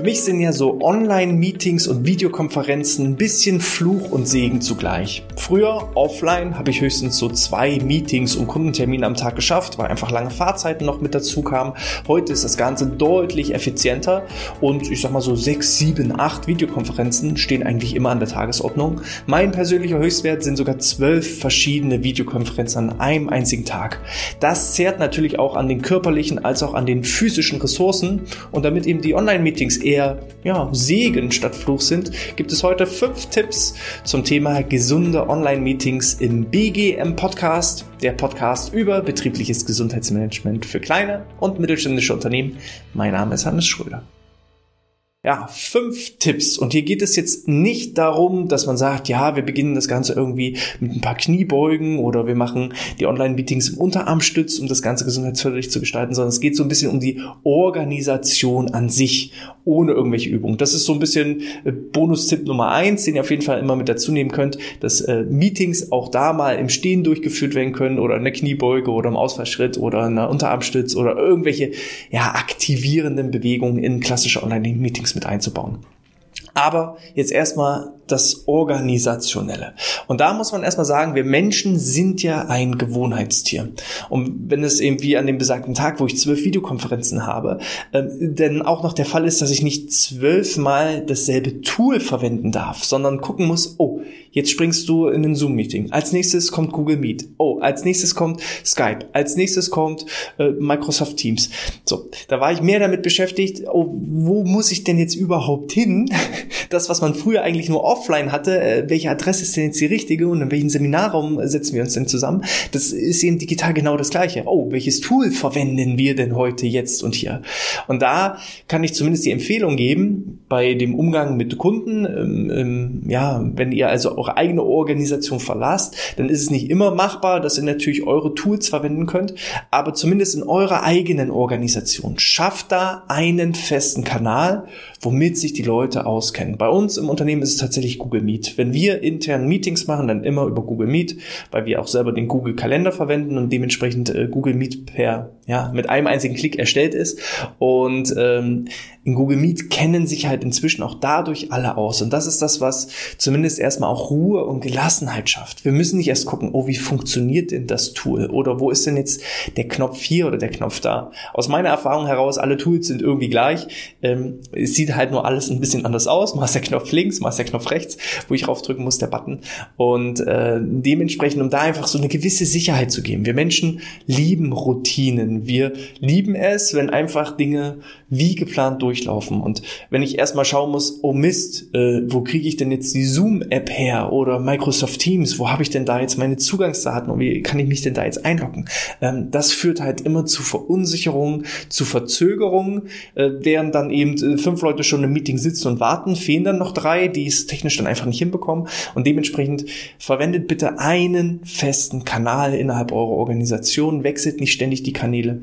Für mich sind ja so Online-Meetings und Videokonferenzen ein bisschen Fluch und Segen zugleich. Früher, offline, habe ich höchstens so zwei Meetings und Kundentermine am Tag geschafft, weil einfach lange Fahrzeiten noch mit dazu kamen. Heute ist das Ganze deutlich effizienter und ich sag mal so sechs, sieben, acht Videokonferenzen stehen eigentlich immer an der Tagesordnung. Mein persönlicher Höchstwert sind sogar zwölf verschiedene Videokonferenzen an einem einzigen Tag. Das zehrt natürlich auch an den körperlichen als auch an den physischen Ressourcen und damit eben die Online-Meetings eher ja, Segen statt Fluch sind, gibt es heute fünf Tipps zum Thema gesunde Online-Meetings im BGM Podcast, der Podcast über betriebliches Gesundheitsmanagement für kleine und mittelständische Unternehmen. Mein Name ist Hannes Schröder ja, fünf Tipps. Und hier geht es jetzt nicht darum, dass man sagt, ja, wir beginnen das Ganze irgendwie mit ein paar Kniebeugen oder wir machen die Online-Meetings im Unterarmstütz, um das Ganze gesundheitsförderlich zu gestalten, sondern es geht so ein bisschen um die Organisation an sich, ohne irgendwelche Übungen. Das ist so ein bisschen äh, Bonustipp Nummer eins, den ihr auf jeden Fall immer mit dazu nehmen könnt, dass äh, Meetings auch da mal im Stehen durchgeführt werden können oder in der Kniebeuge oder im Ausfallschritt oder in der Unterarmstütz oder irgendwelche, ja, aktivierenden Bewegungen in klassische Online-Meetings Mit einzubauen. Aber jetzt erstmal das Organisationelle. Und da muss man erstmal sagen, wir Menschen sind ja ein Gewohnheitstier. Und wenn es eben wie an dem besagten Tag, wo ich zwölf Videokonferenzen habe, ähm, denn auch noch der Fall ist, dass ich nicht zwölfmal dasselbe Tool verwenden darf, sondern gucken muss, oh, jetzt springst du in ein Zoom-Meeting. Als nächstes kommt Google Meet. Oh, als nächstes kommt Skype. Als nächstes kommt äh, Microsoft Teams. So, da war ich mehr damit beschäftigt, oh, wo muss ich denn jetzt überhaupt hin? Das, was man früher eigentlich nur offline hatte, äh, welche Adresse ist denn jetzt die richtige und in welchen Seminarraum setzen wir uns denn zusammen? Das ist eben digital genau das Gleiche. Oh, welches Tool verwenden wir denn heute, jetzt und hier? Und da kann ich zumindest die Empfehlung geben, bei dem Umgang mit Kunden, ähm, ähm, ja, wenn ihr also eure eigene Organisation verlasst, dann ist es nicht immer machbar, dass ihr natürlich eure Tools verwenden könnt, aber zumindest in eurer eigenen Organisation. Schafft da einen festen Kanal, womit sich die Leute auskennen. Bei uns im Unternehmen ist es tatsächlich Google Meet. Wenn wir intern Meetings machen, dann immer über Google Meet, weil wir auch selber den Google Kalender verwenden und dementsprechend äh, Google Meet per ja mit einem einzigen Klick erstellt ist und ähm, in Google Meet kennen sich halt inzwischen auch dadurch alle aus. Und das ist das, was zumindest erstmal auch Ruhe und Gelassenheit schafft. Wir müssen nicht erst gucken, oh, wie funktioniert denn das Tool? Oder wo ist denn jetzt der Knopf hier oder der Knopf da? Aus meiner Erfahrung heraus, alle Tools sind irgendwie gleich. Ähm, es sieht halt nur alles ein bisschen anders aus. Mal ist der Knopf links, mal ist der Knopf rechts, wo ich raufdrücken muss, der Button. Und äh, dementsprechend, um da einfach so eine gewisse Sicherheit zu geben. Wir Menschen lieben Routinen. Wir lieben es, wenn einfach Dinge wie geplant durchlaufen. Und wenn ich erstmal schauen muss, oh Mist, äh, wo kriege ich denn jetzt die Zoom-App her oder Microsoft Teams, wo habe ich denn da jetzt meine Zugangsdaten und wie kann ich mich denn da jetzt einloggen? Ähm, das führt halt immer zu Verunsicherungen, zu Verzögerungen, äh, während dann eben äh, fünf Leute schon im Meeting sitzen und warten, fehlen dann noch drei, die es technisch dann einfach nicht hinbekommen. Und dementsprechend verwendet bitte einen festen Kanal innerhalb eurer Organisation, wechselt nicht ständig die Kanäle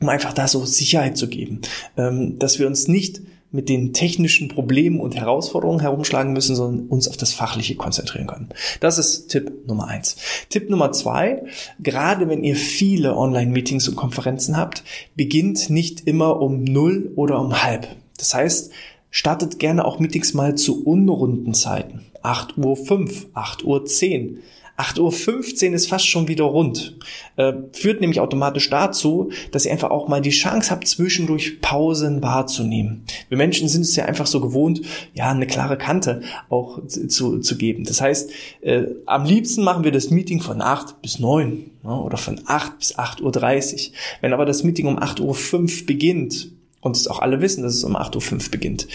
um einfach da so Sicherheit zu geben, ähm, dass wir uns nicht mit den technischen Problemen und Herausforderungen herumschlagen müssen, sondern uns auf das Fachliche konzentrieren können. Das ist Tipp Nummer eins. Tipp Nummer zwei, gerade wenn ihr viele Online-Meetings und Konferenzen habt, beginnt nicht immer um null oder um halb. Das heißt, startet gerne auch Meetings mal zu unrunden Zeiten. 8 Uhr 5, 8 Uhr 10, 8.15 Uhr ist fast schon wieder rund. Äh, führt nämlich automatisch dazu, dass ihr einfach auch mal die Chance habt, zwischendurch Pausen wahrzunehmen. Wir Menschen sind es ja einfach so gewohnt, ja, eine klare Kante auch zu, zu geben. Das heißt, äh, am liebsten machen wir das Meeting von 8 bis 9 ne, oder von 8 bis 8.30 Uhr. Wenn aber das Meeting um 8.05 Uhr beginnt, und es auch alle wissen, dass es um 8.05 Uhr beginnt,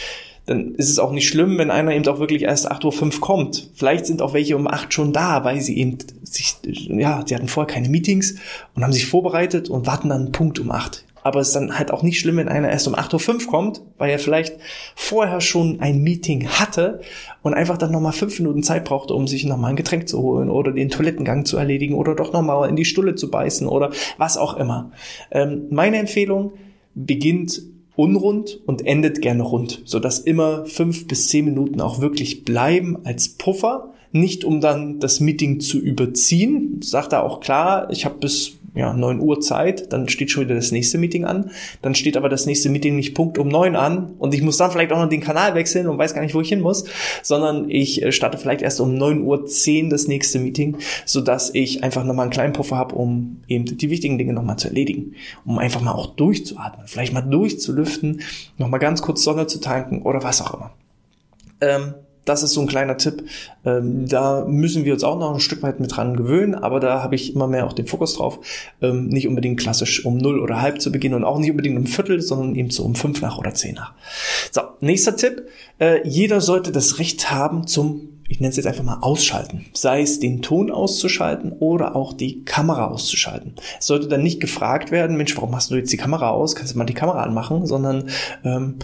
dann ist es auch nicht schlimm, wenn einer eben auch wirklich erst 8.05 Uhr kommt. Vielleicht sind auch welche um 8 schon da, weil sie eben sich, ja, sie hatten vorher keine Meetings und haben sich vorbereitet und warten dann Punkt um 8. Aber es ist dann halt auch nicht schlimm, wenn einer erst um 8.05 Uhr kommt, weil er vielleicht vorher schon ein Meeting hatte und einfach dann nochmal fünf Minuten Zeit brauchte, um sich nochmal ein Getränk zu holen oder den Toilettengang zu erledigen oder doch nochmal in die Stulle zu beißen oder was auch immer. Ähm, meine Empfehlung beginnt unrund und endet gerne rund, sodass immer fünf bis zehn Minuten auch wirklich bleiben als Puffer. Nicht um dann das Meeting zu überziehen, sagt er auch klar, ich habe bis ja, 9 Uhr Zeit, dann steht schon wieder das nächste Meeting an, dann steht aber das nächste Meeting nicht Punkt um 9 an. Und ich muss dann vielleicht auch noch den Kanal wechseln und weiß gar nicht, wo ich hin muss, sondern ich äh, starte vielleicht erst um 9 Uhr 10 das nächste Meeting, sodass ich einfach nochmal einen kleinen Puffer habe, um eben die wichtigen Dinge nochmal zu erledigen, um einfach mal auch durchzuatmen, vielleicht mal durchzulüften, nochmal ganz kurz Sonne zu tanken oder was auch immer. Ähm, das ist so ein kleiner Tipp. Ähm, da müssen wir uns auch noch ein Stück weit mit dran gewöhnen, aber da habe ich immer mehr auch den Fokus drauf, ähm, nicht unbedingt klassisch um null oder halb zu beginnen und auch nicht unbedingt um Viertel, sondern eben so um fünf nach oder zehn nach. So, nächster Tipp. Äh, jeder sollte das Recht haben zum ich nenne es jetzt einfach mal ausschalten. Sei es den Ton auszuschalten oder auch die Kamera auszuschalten. Es sollte dann nicht gefragt werden, Mensch, warum hast du jetzt die Kamera aus? Kannst du mal die Kamera anmachen? Sondern ähm,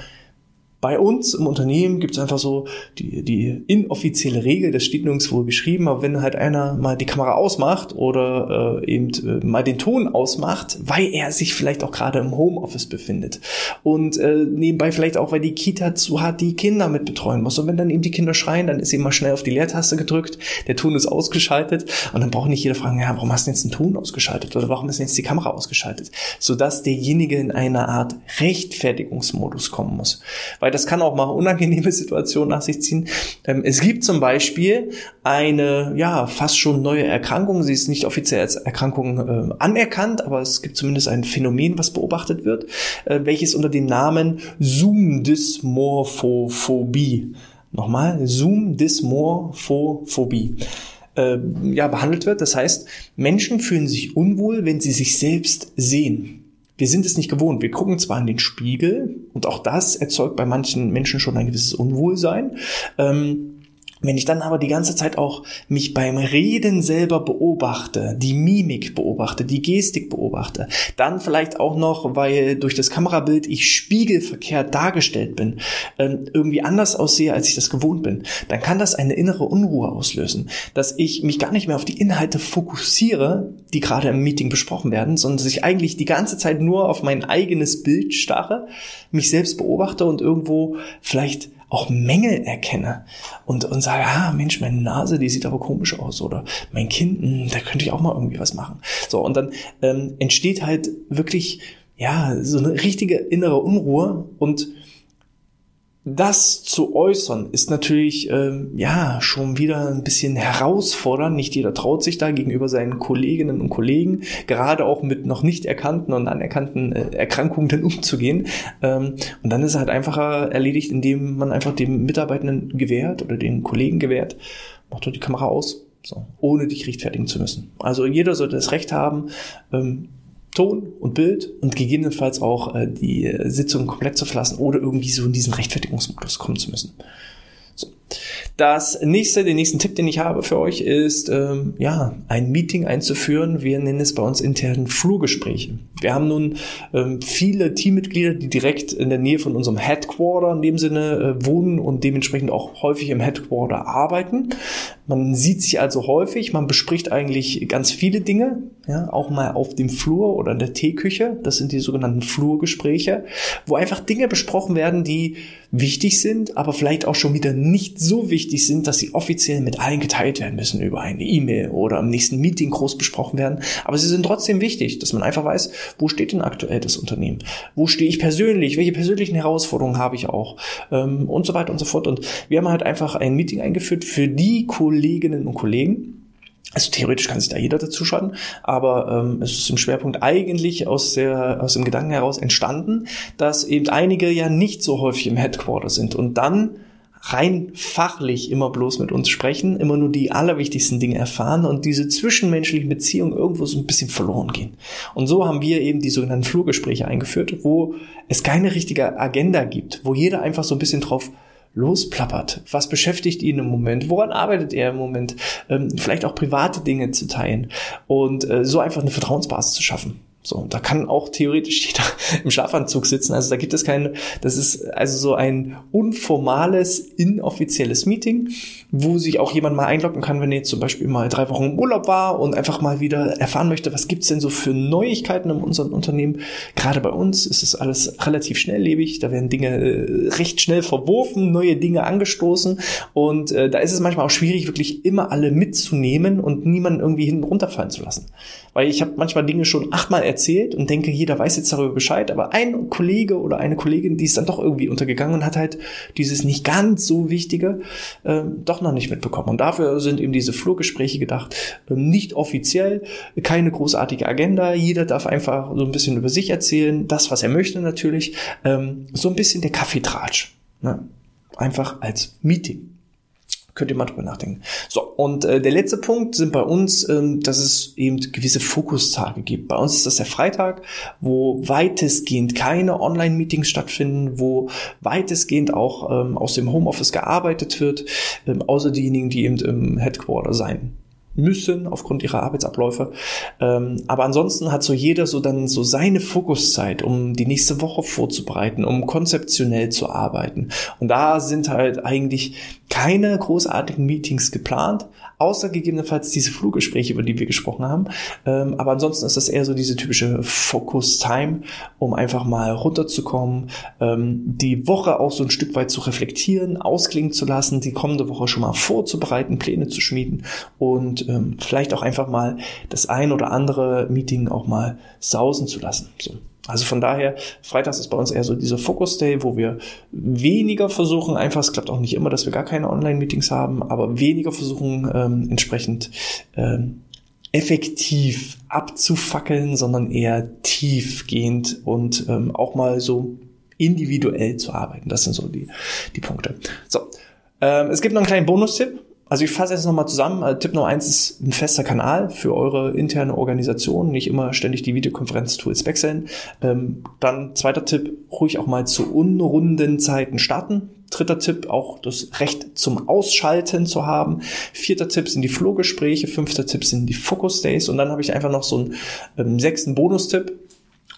bei uns im Unternehmen gibt es einfach so die, die inoffizielle Regel, das steht nirgendwo geschrieben, aber wenn halt einer mal die Kamera ausmacht oder äh, eben äh, mal den Ton ausmacht, weil er sich vielleicht auch gerade im Homeoffice befindet. Und äh, nebenbei vielleicht auch, weil die Kita zu hat, die Kinder mit betreuen muss. Und wenn dann eben die Kinder schreien, dann ist eben mal schnell auf die Leertaste gedrückt, der Ton ist ausgeschaltet und dann braucht nicht jeder fragen, ja, warum hast du jetzt den Ton ausgeschaltet oder warum ist jetzt die Kamera ausgeschaltet, sodass derjenige in eine Art Rechtfertigungsmodus kommen muss, weil das kann auch mal unangenehme Situationen nach sich ziehen. Ähm, es gibt zum Beispiel eine, ja, fast schon neue Erkrankung. Sie ist nicht offiziell als Erkrankung äh, anerkannt, aber es gibt zumindest ein Phänomen, was beobachtet wird, äh, welches unter dem Namen Zoom-Dysmorphophobie, nochmal, Zoom-Dysmorphophobie, äh, ja, behandelt wird. Das heißt, Menschen fühlen sich unwohl, wenn sie sich selbst sehen wir sind es nicht gewohnt. Wir gucken zwar in den Spiegel und auch das erzeugt bei manchen Menschen schon ein gewisses Unwohlsein. Ähm, wenn ich dann aber die ganze Zeit auch mich beim Reden selber beobachte, die Mimik beobachte, die Gestik beobachte, dann vielleicht auch noch, weil durch das Kamerabild ich spiegelverkehrt dargestellt bin, ähm, irgendwie anders aussehe, als ich das gewohnt bin, dann kann das eine innere Unruhe auslösen, dass ich mich gar nicht mehr auf die Inhalte fokussiere, die gerade im Meeting besprochen werden, sondern dass ich eigentlich die ganze Zeit nur auf mein eigenes Bild starre, mich selbst beobachte und irgendwo vielleicht auch Mängel erkenne und, und sage, ah, Mensch, meine Nase, die sieht aber komisch aus oder mein Kind, mh, hm, da könnte ich auch mal irgendwie was machen. So, und dann ähm, entsteht halt wirklich, ja, so eine richtige innere Unruhe und das zu äußern ist natürlich ähm, ja schon wieder ein bisschen herausfordernd. Nicht jeder traut sich da gegenüber seinen Kolleginnen und Kollegen, gerade auch mit noch nicht erkannten und anerkannten äh, Erkrankungen dann umzugehen. Ähm, und dann ist es halt einfacher erledigt, indem man einfach dem Mitarbeitenden gewährt oder den Kollegen gewährt, macht doch die Kamera aus, so, ohne dich rechtfertigen zu müssen. Also jeder sollte das Recht haben, ähm, Ton und Bild und gegebenenfalls auch äh, die äh, Sitzung komplett zu verlassen oder irgendwie so in diesen Rechtfertigungsmodus kommen zu müssen. So. Das nächste, den nächsten Tipp, den ich habe für euch, ist ähm, ja ein Meeting einzuführen. Wir nennen es bei uns intern Flurgespräche. Wir haben nun ähm, viele Teammitglieder, die direkt in der Nähe von unserem Headquarter in dem Sinne äh, wohnen und dementsprechend auch häufig im Headquarter arbeiten. Man sieht sich also häufig, man bespricht eigentlich ganz viele Dinge, ja, auch mal auf dem Flur oder in der Teeküche. Das sind die sogenannten Flurgespräche, wo einfach Dinge besprochen werden, die wichtig sind, aber vielleicht auch schon wieder nicht so wichtig sind, dass sie offiziell mit allen geteilt werden müssen über eine E-Mail oder im nächsten Meeting groß besprochen werden. Aber sie sind trotzdem wichtig, dass man einfach weiß, wo steht denn aktuell das Unternehmen? Wo stehe ich persönlich? Welche persönlichen Herausforderungen habe ich auch? Ähm, und so weiter und so fort. Und wir haben halt einfach ein Meeting eingeführt für die Kolleginnen und Kollegen, also theoretisch kann sich da jeder dazu schalten, aber ähm, es ist im Schwerpunkt eigentlich aus, der, aus dem Gedanken heraus entstanden, dass eben einige ja nicht so häufig im Headquarter sind und dann rein fachlich immer bloß mit uns sprechen, immer nur die allerwichtigsten Dinge erfahren und diese zwischenmenschlichen Beziehungen irgendwo so ein bisschen verloren gehen. Und so haben wir eben die sogenannten Flurgespräche eingeführt, wo es keine richtige Agenda gibt, wo jeder einfach so ein bisschen drauf losplappert. Was beschäftigt ihn im Moment? Woran arbeitet er im Moment? Ähm, vielleicht auch private Dinge zu teilen und äh, so einfach eine Vertrauensbasis zu schaffen. So, da kann auch theoretisch jeder im Schlafanzug sitzen. Also da gibt es keine, das ist also so ein unformales, inoffizielles Meeting, wo sich auch jemand mal einloggen kann, wenn er jetzt zum Beispiel mal drei Wochen im Urlaub war und einfach mal wieder erfahren möchte, was gibt's denn so für Neuigkeiten in unserem Unternehmen. Gerade bei uns ist es alles relativ schnelllebig, da werden Dinge äh, recht schnell verworfen, neue Dinge angestoßen und äh, da ist es manchmal auch schwierig, wirklich immer alle mitzunehmen und niemanden irgendwie hinten runterfallen zu lassen. Weil ich habe manchmal Dinge schon achtmal erzählt und denke, jeder weiß jetzt darüber Bescheid, aber ein Kollege oder eine Kollegin, die ist dann doch irgendwie untergegangen und hat halt dieses nicht ganz so Wichtige äh, doch noch nicht mitbekommen. Und dafür sind eben diese Flurgespräche gedacht, äh, nicht offiziell, keine großartige Agenda, jeder darf einfach so ein bisschen über sich erzählen, das, was er möchte natürlich, ähm, so ein bisschen der Kaffeetratsch. Ne? Einfach als Meeting. Könnt ihr mal drüber nachdenken. So, und äh, der letzte Punkt sind bei uns, ähm, dass es eben gewisse Fokustage gibt. Bei uns ist das der Freitag, wo weitestgehend keine Online-Meetings stattfinden, wo weitestgehend auch ähm, aus dem Homeoffice gearbeitet wird, ähm, außer diejenigen, die eben im Headquarter sein müssen aufgrund ihrer Arbeitsabläufe. Ähm, aber ansonsten hat so jeder so dann so seine Fokuszeit, um die nächste Woche vorzubereiten, um konzeptionell zu arbeiten. Und da sind halt eigentlich keine großartigen Meetings geplant, außer gegebenenfalls diese Fluggespräche, über die wir gesprochen haben. Ähm, aber ansonsten ist das eher so diese typische Focus-Time, um einfach mal runterzukommen, ähm, die Woche auch so ein Stück weit zu reflektieren, ausklingen zu lassen, die kommende Woche schon mal vorzubereiten, Pläne zu schmieden und ähm, vielleicht auch einfach mal das ein oder andere Meeting auch mal sausen zu lassen. So. Also von daher, Freitags ist bei uns eher so dieser Focus Day, wo wir weniger versuchen, einfach, es klappt auch nicht immer, dass wir gar keine Online-Meetings haben, aber weniger versuchen, ähm, entsprechend ähm, effektiv abzufackeln, sondern eher tiefgehend und ähm, auch mal so individuell zu arbeiten. Das sind so die, die Punkte. So, ähm, es gibt noch einen kleinen Bonustipp. Also ich fasse jetzt nochmal zusammen. Also Tipp Nummer eins ist ein fester Kanal für eure interne Organisation. Nicht immer ständig die Videokonferenz-Tools wechseln. Ähm, dann zweiter Tipp, ruhig auch mal zu unrunden Zeiten starten. Dritter Tipp, auch das Recht zum Ausschalten zu haben. Vierter Tipp sind die Flohgespräche. Fünfter Tipp sind die Focus Days. Und dann habe ich einfach noch so einen ähm, sechsten Bonustipp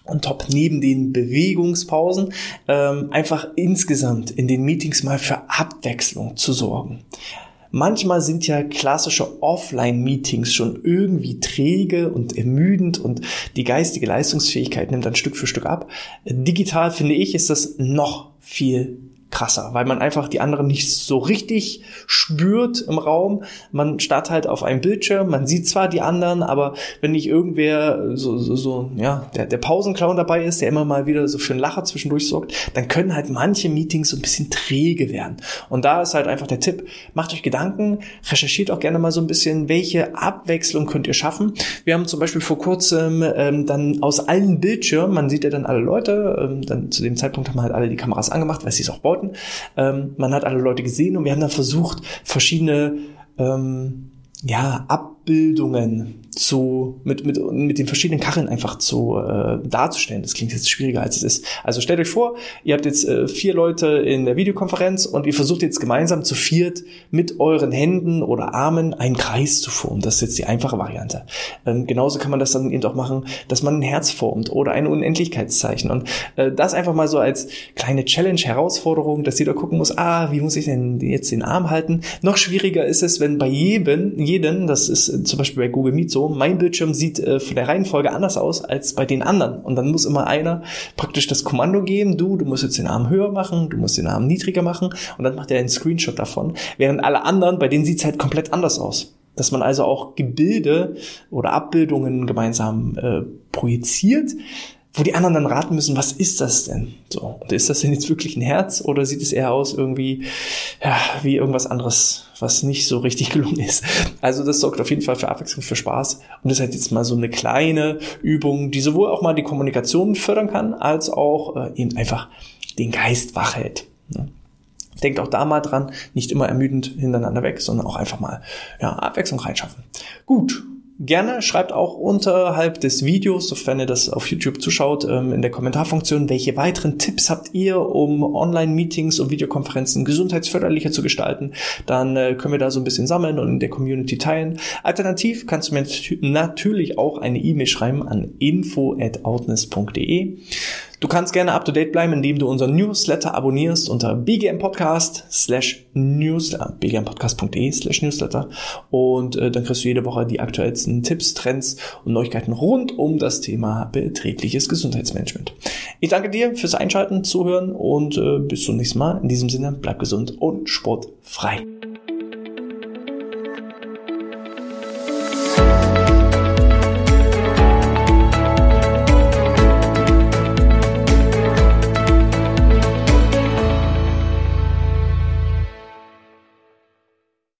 und top neben den Bewegungspausen ähm, einfach insgesamt in den Meetings mal für Abwechslung zu sorgen. Manchmal sind ja klassische Offline-Meetings schon irgendwie träge und ermüdend und die geistige Leistungsfähigkeit nimmt dann Stück für Stück ab. Digital finde ich, ist das noch viel krasser, weil man einfach die anderen nicht so richtig spürt im Raum. Man starrt halt auf einem Bildschirm, man sieht zwar die anderen, aber wenn nicht irgendwer so, so, so ja, der, der Pausenclown dabei ist, der immer mal wieder so für einen Lacher zwischendurch sorgt, dann können halt manche Meetings so ein bisschen träge werden. Und da ist halt einfach der Tipp, macht euch Gedanken, recherchiert auch gerne mal so ein bisschen, welche Abwechslung könnt ihr schaffen. Wir haben zum Beispiel vor kurzem ähm, dann aus allen Bildschirmen, man sieht ja dann alle Leute, ähm, dann zu dem Zeitpunkt haben halt alle die Kameras angemacht, weil sie es auch baut wollten. Ähm, man hat alle Leute gesehen und wir haben dann versucht, verschiedene ähm, ja, Abbildungen zu, mit, mit, mit den verschiedenen Kacheln einfach zu äh, darzustellen. Das klingt jetzt schwieriger, als es ist. Also stellt euch vor, ihr habt jetzt äh, vier Leute in der Videokonferenz und ihr versucht jetzt gemeinsam zu viert mit euren Händen oder Armen einen Kreis zu formen. Das ist jetzt die einfache Variante. Ähm, genauso kann man das dann eben auch machen, dass man ein Herz formt oder ein Unendlichkeitszeichen. Und äh, das einfach mal so als kleine Challenge, Herausforderung, dass jeder gucken muss, ah, wie muss ich denn jetzt den Arm halten? Noch schwieriger ist es, wenn bei jedem, jeden, das ist zum Beispiel bei Google Meet so, mein Bildschirm sieht äh, von der Reihenfolge anders aus als bei den anderen. Und dann muss immer einer praktisch das Kommando geben, du, du musst jetzt den Arm höher machen, du musst den Arm niedriger machen und dann macht er einen Screenshot davon. Während alle anderen, bei denen sieht's halt komplett anders aus. Dass man also auch Gebilde oder Abbildungen gemeinsam äh, projiziert, wo die anderen dann raten müssen, was ist das denn? So, und ist das denn jetzt wirklich ein Herz oder sieht es eher aus irgendwie ja, wie irgendwas anderes, was nicht so richtig gelungen ist? Also das sorgt auf jeden Fall für Abwechslung, für Spaß und das ist halt jetzt mal so eine kleine Übung, die sowohl auch mal die Kommunikation fördern kann, als auch äh, eben einfach den Geist wach hält. Ne? Denkt auch da mal dran, nicht immer ermüdend hintereinander weg, sondern auch einfach mal ja, Abwechslung reinschaffen. Gut, Gerne schreibt auch unterhalb des Videos, sofern ihr das auf YouTube zuschaut, ähm, in der Kommentarfunktion, welche weiteren Tipps habt ihr, um Online-Meetings und Videokonferenzen gesundheitsförderlicher zu gestalten. Dann äh, können wir da so ein bisschen sammeln und in der Community teilen. Alternativ kannst du mir natürlich auch eine E-Mail schreiben an info@outness.de. Du kannst gerne up to date bleiben, indem du unseren Newsletter abonnierst unter bgmpodcast slash newsletter, bgmpodcast.de slash newsletter und äh, dann kriegst du jede Woche die aktuellsten Tipps, Trends und Neuigkeiten rund um das Thema betriebliches Gesundheitsmanagement. Ich danke dir fürs Einschalten, Zuhören und äh, bis zum nächsten Mal. In diesem Sinne, bleib gesund und sportfrei.